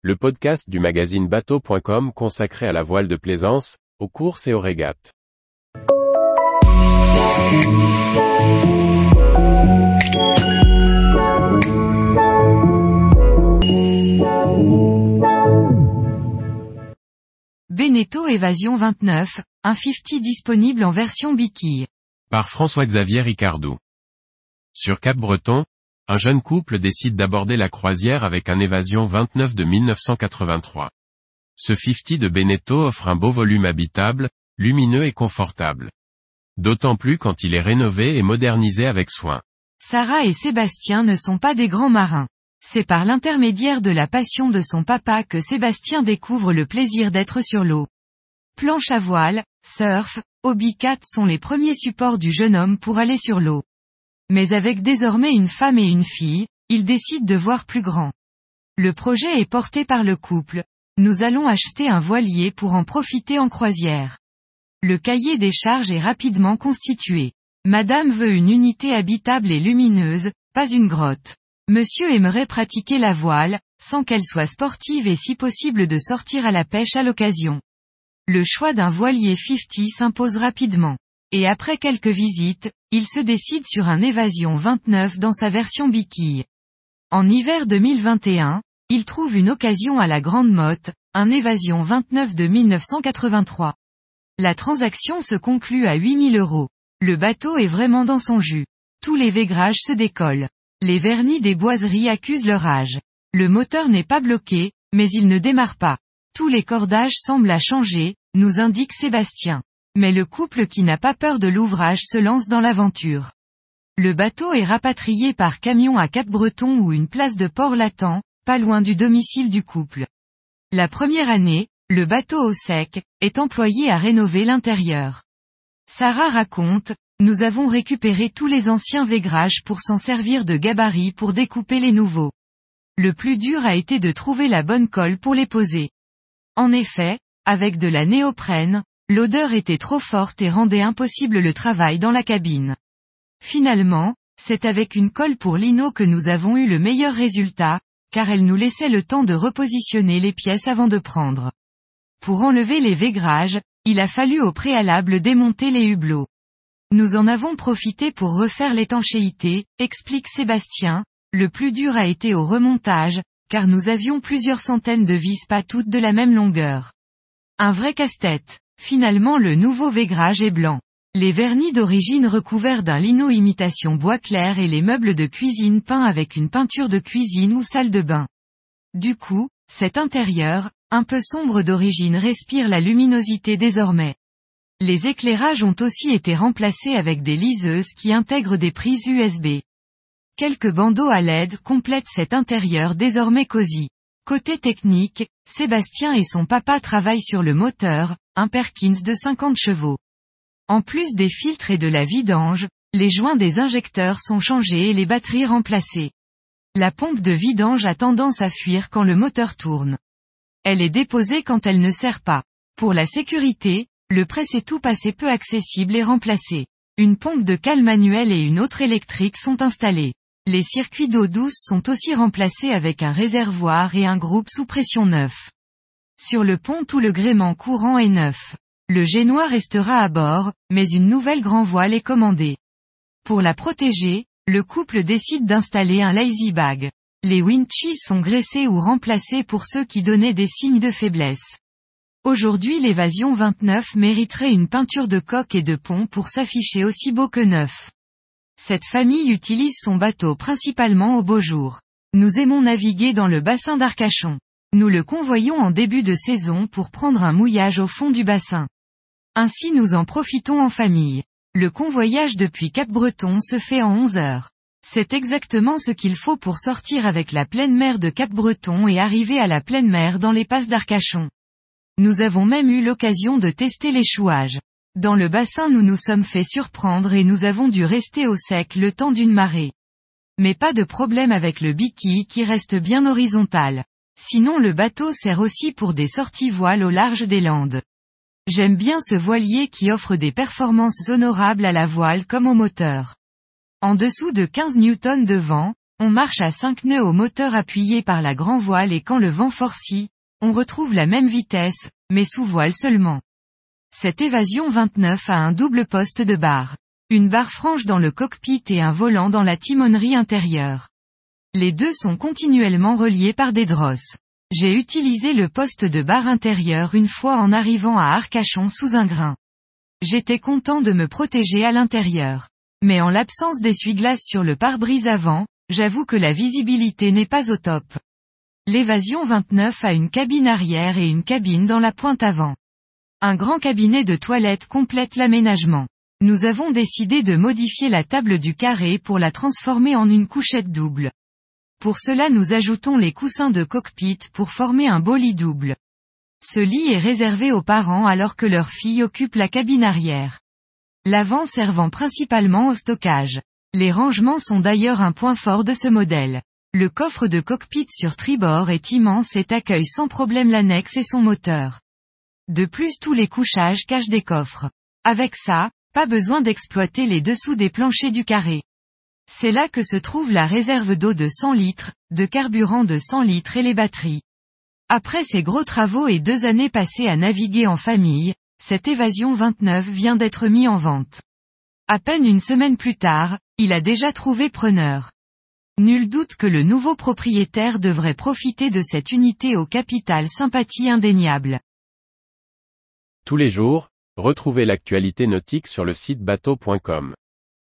le podcast du magazine bateau.com consacré à la voile de plaisance, aux courses et aux régates. Beneteau Évasion 29, un 50 disponible en version biquille. Par François-Xavier Ricardou. Sur Cap-Breton, un jeune couple décide d'aborder la croisière avec un Évasion 29 de 1983. Ce 50 de Beneteau offre un beau volume habitable, lumineux et confortable. D'autant plus quand il est rénové et modernisé avec soin. Sarah et Sébastien ne sont pas des grands marins. C'est par l'intermédiaire de la passion de son papa que Sébastien découvre le plaisir d'être sur l'eau. Planche à voile, surf, hobby-cat sont les premiers supports du jeune homme pour aller sur l'eau. Mais avec désormais une femme et une fille, il décide de voir plus grand. Le projet est porté par le couple. Nous allons acheter un voilier pour en profiter en croisière. Le cahier des charges est rapidement constitué. Madame veut une unité habitable et lumineuse, pas une grotte. Monsieur aimerait pratiquer la voile, sans qu'elle soit sportive et si possible de sortir à la pêche à l'occasion. Le choix d'un voilier 50 s'impose rapidement. Et après quelques visites, il se décide sur un Évasion 29 dans sa version biquille. En hiver 2021, il trouve une occasion à la Grande Motte, un Évasion 29 de 1983. La transaction se conclut à 8000 euros. Le bateau est vraiment dans son jus. Tous les végrages se décollent. Les vernis des boiseries accusent leur âge. Le moteur n'est pas bloqué, mais il ne démarre pas. Tous les cordages semblent à changer, nous indique Sébastien. Mais le couple qui n'a pas peur de l'ouvrage se lance dans l'aventure. Le bateau est rapatrié par camion à Cap-Breton ou une place de port l'attend, pas loin du domicile du couple. La première année, le bateau au sec, est employé à rénover l'intérieur. Sarah raconte, nous avons récupéré tous les anciens végrages pour s'en servir de gabarit pour découper les nouveaux. Le plus dur a été de trouver la bonne colle pour les poser. En effet, avec de la néoprène, L'odeur était trop forte et rendait impossible le travail dans la cabine. Finalement, c'est avec une colle pour lino que nous avons eu le meilleur résultat, car elle nous laissait le temps de repositionner les pièces avant de prendre. Pour enlever les végrages, il a fallu au préalable démonter les hublots. Nous en avons profité pour refaire l'étanchéité, explique Sébastien, le plus dur a été au remontage, car nous avions plusieurs centaines de vis pas toutes de la même longueur. Un vrai casse-tête. Finalement le nouveau végrage est blanc. Les vernis d'origine recouverts d'un lino imitation bois clair et les meubles de cuisine peints avec une peinture de cuisine ou salle de bain. Du coup, cet intérieur, un peu sombre d'origine respire la luminosité désormais. Les éclairages ont aussi été remplacés avec des liseuses qui intègrent des prises USB. Quelques bandeaux à LED complètent cet intérieur désormais cosy. Côté technique, Sébastien et son papa travaillent sur le moteur, un Perkins de 50 chevaux. En plus des filtres et de la vidange, les joints des injecteurs sont changés et les batteries remplacées. La pompe de vidange a tendance à fuir quand le moteur tourne. Elle est déposée quand elle ne sert pas. Pour la sécurité, le presse-tout passé peu accessible est remplacé. Une pompe de cale manuelle et une autre électrique sont installées. Les circuits d'eau douce sont aussi remplacés avec un réservoir et un groupe sous pression neuf. Sur le pont tout le gréement courant est neuf. Le génois restera à bord, mais une nouvelle grand voile est commandée. Pour la protéger, le couple décide d'installer un lazy bag. Les winches sont graissés ou remplacés pour ceux qui donnaient des signes de faiblesse. Aujourd'hui l'évasion 29 mériterait une peinture de coque et de pont pour s'afficher aussi beau que neuf. Cette famille utilise son bateau principalement au beau jour. Nous aimons naviguer dans le bassin d'Arcachon. Nous le convoyons en début de saison pour prendre un mouillage au fond du bassin. Ainsi nous en profitons en famille. Le convoyage depuis Cap-Breton se fait en 11 heures. C'est exactement ce qu'il faut pour sortir avec la pleine mer de Cap-Breton et arriver à la pleine mer dans les passes d'Arcachon. Nous avons même eu l'occasion de tester l'échouage. Dans le bassin nous nous sommes fait surprendre et nous avons dû rester au sec le temps d'une marée. Mais pas de problème avec le biki qui reste bien horizontal. Sinon le bateau sert aussi pour des sorties voiles au large des Landes. J'aime bien ce voilier qui offre des performances honorables à la voile comme au moteur. En dessous de 15 newtons de vent, On marche à 5 nœuds au moteur appuyé par la grand voile et quand le vent forcit, on retrouve la même vitesse, mais sous voile seulement. Cette évasion 29 a un double poste de barre. Une barre franche dans le cockpit et un volant dans la timonerie intérieure. Les deux sont continuellement reliés par des drosses. J'ai utilisé le poste de barre intérieure une fois en arrivant à Arcachon sous un grain. J'étais content de me protéger à l'intérieur. Mais en l'absence d'essuie-glace sur le pare-brise avant, j'avoue que la visibilité n'est pas au top. L'évasion 29 a une cabine arrière et une cabine dans la pointe avant. Un grand cabinet de toilette complète l'aménagement. Nous avons décidé de modifier la table du carré pour la transformer en une couchette double. Pour cela nous ajoutons les coussins de cockpit pour former un beau lit double. Ce lit est réservé aux parents alors que leur fille occupe la cabine arrière. L'avant servant principalement au stockage. Les rangements sont d'ailleurs un point fort de ce modèle. Le coffre de cockpit sur tribord est immense et accueille sans problème l'annexe et son moteur. De plus tous les couchages cachent des coffres. Avec ça, pas besoin d'exploiter les dessous des planchers du carré. C'est là que se trouve la réserve d'eau de 100 litres, de carburant de 100 litres et les batteries. Après ces gros travaux et deux années passées à naviguer en famille, cette évasion 29 vient d'être mis en vente. À peine une semaine plus tard, il a déjà trouvé preneur. Nul doute que le nouveau propriétaire devrait profiter de cette unité au capital sympathie indéniable. Tous les jours, retrouvez l'actualité nautique sur le site bateau.com.